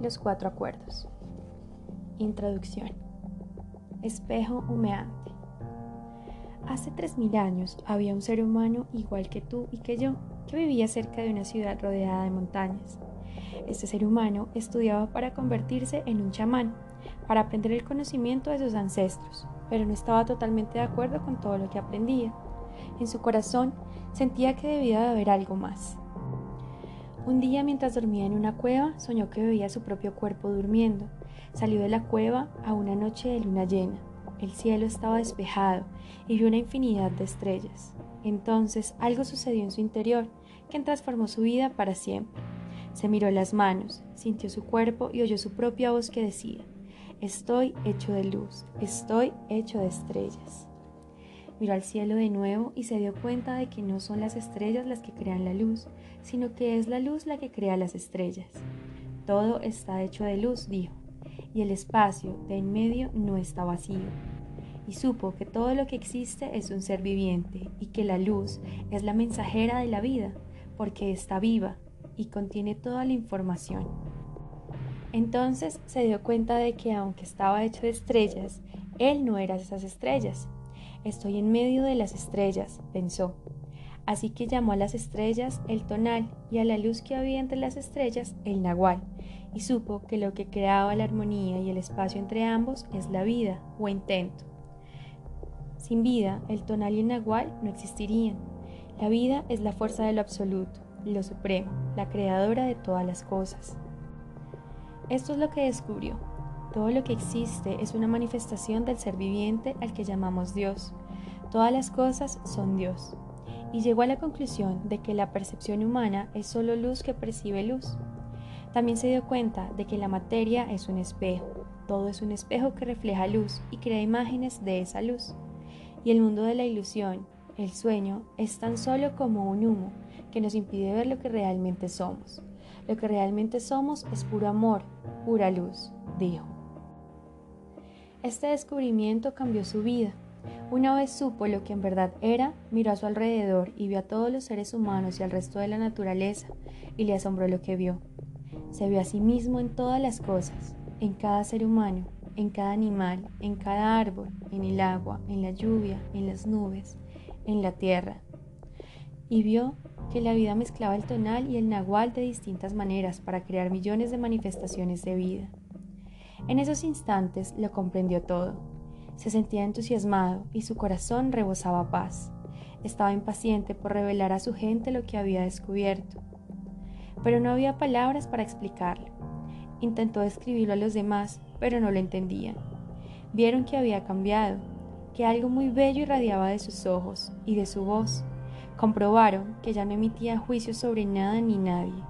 Los cuatro acuerdos. Introducción. Espejo humeante. Hace 3.000 años había un ser humano igual que tú y que yo, que vivía cerca de una ciudad rodeada de montañas. Este ser humano estudiaba para convertirse en un chamán, para aprender el conocimiento de sus ancestros, pero no estaba totalmente de acuerdo con todo lo que aprendía. En su corazón sentía que debía de haber algo más. Un día mientras dormía en una cueva, soñó que veía su propio cuerpo durmiendo. Salió de la cueva a una noche de luna llena. El cielo estaba despejado y vio una infinidad de estrellas. Entonces algo sucedió en su interior que transformó su vida para siempre. Se miró las manos, sintió su cuerpo y oyó su propia voz que decía, Estoy hecho de luz, estoy hecho de estrellas. Miró al cielo de nuevo y se dio cuenta de que no son las estrellas las que crean la luz, sino que es la luz la que crea las estrellas. Todo está hecho de luz, dijo, y el espacio de en medio no está vacío. Y supo que todo lo que existe es un ser viviente y que la luz es la mensajera de la vida, porque está viva y contiene toda la información. Entonces se dio cuenta de que aunque estaba hecho de estrellas, él no era esas estrellas, Estoy en medio de las estrellas, pensó. Así que llamó a las estrellas el tonal y a la luz que había entre las estrellas el nahual, y supo que lo que creaba la armonía y el espacio entre ambos es la vida o intento. Sin vida, el tonal y el nahual no existirían. La vida es la fuerza de lo absoluto, lo supremo, la creadora de todas las cosas. Esto es lo que descubrió. Todo lo que existe es una manifestación del ser viviente al que llamamos Dios. Todas las cosas son Dios. Y llegó a la conclusión de que la percepción humana es solo luz que percibe luz. También se dio cuenta de que la materia es un espejo. Todo es un espejo que refleja luz y crea imágenes de esa luz. Y el mundo de la ilusión, el sueño, es tan solo como un humo que nos impide ver lo que realmente somos. Lo que realmente somos es puro amor, pura luz, dijo. Este descubrimiento cambió su vida. Una vez supo lo que en verdad era, miró a su alrededor y vio a todos los seres humanos y al resto de la naturaleza, y le asombró lo que vio. Se vio a sí mismo en todas las cosas, en cada ser humano, en cada animal, en cada árbol, en el agua, en la lluvia, en las nubes, en la tierra. Y vio que la vida mezclaba el tonal y el nahual de distintas maneras para crear millones de manifestaciones de vida. En esos instantes lo comprendió todo. Se sentía entusiasmado y su corazón rebosaba paz. Estaba impaciente por revelar a su gente lo que había descubierto. Pero no había palabras para explicarlo. Intentó describirlo a los demás, pero no lo entendían. Vieron que había cambiado, que algo muy bello irradiaba de sus ojos y de su voz. Comprobaron que ya no emitía juicios sobre nada ni nadie,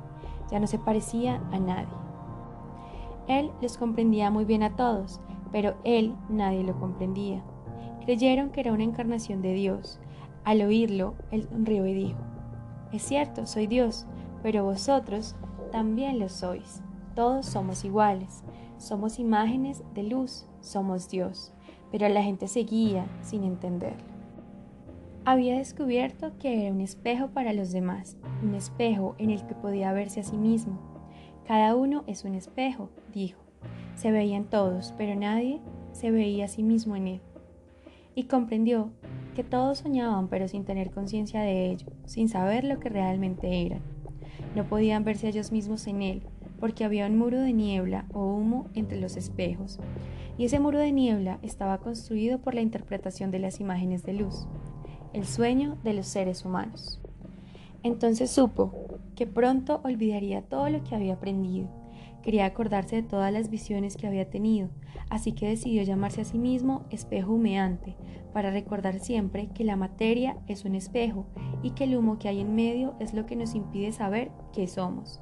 ya no se parecía a nadie. Él los comprendía muy bien a todos, pero él nadie lo comprendía. Creyeron que era una encarnación de Dios. Al oírlo, él sonrió y dijo, Es cierto, soy Dios, pero vosotros también lo sois. Todos somos iguales, somos imágenes de luz, somos Dios, pero la gente seguía sin entenderlo. Había descubierto que era un espejo para los demás, un espejo en el que podía verse a sí mismo, cada uno es un espejo, dijo. Se veían todos, pero nadie se veía a sí mismo en él. Y comprendió que todos soñaban, pero sin tener conciencia de ello, sin saber lo que realmente eran. No podían verse ellos mismos en él, porque había un muro de niebla o humo entre los espejos, y ese muro de niebla estaba construido por la interpretación de las imágenes de luz, el sueño de los seres humanos. Entonces supo que pronto olvidaría todo lo que había aprendido. Quería acordarse de todas las visiones que había tenido, así que decidió llamarse a sí mismo espejo humeante, para recordar siempre que la materia es un espejo y que el humo que hay en medio es lo que nos impide saber qué somos.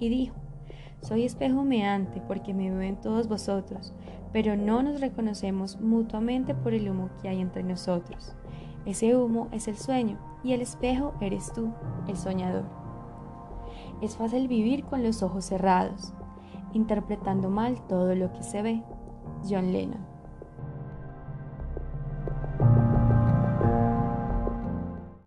Y dijo, soy espejo humeante porque me veo en todos vosotros, pero no nos reconocemos mutuamente por el humo que hay entre nosotros. Ese humo es el sueño y el espejo eres tú, el soñador. Es fácil vivir con los ojos cerrados, interpretando mal todo lo que se ve. John Lennon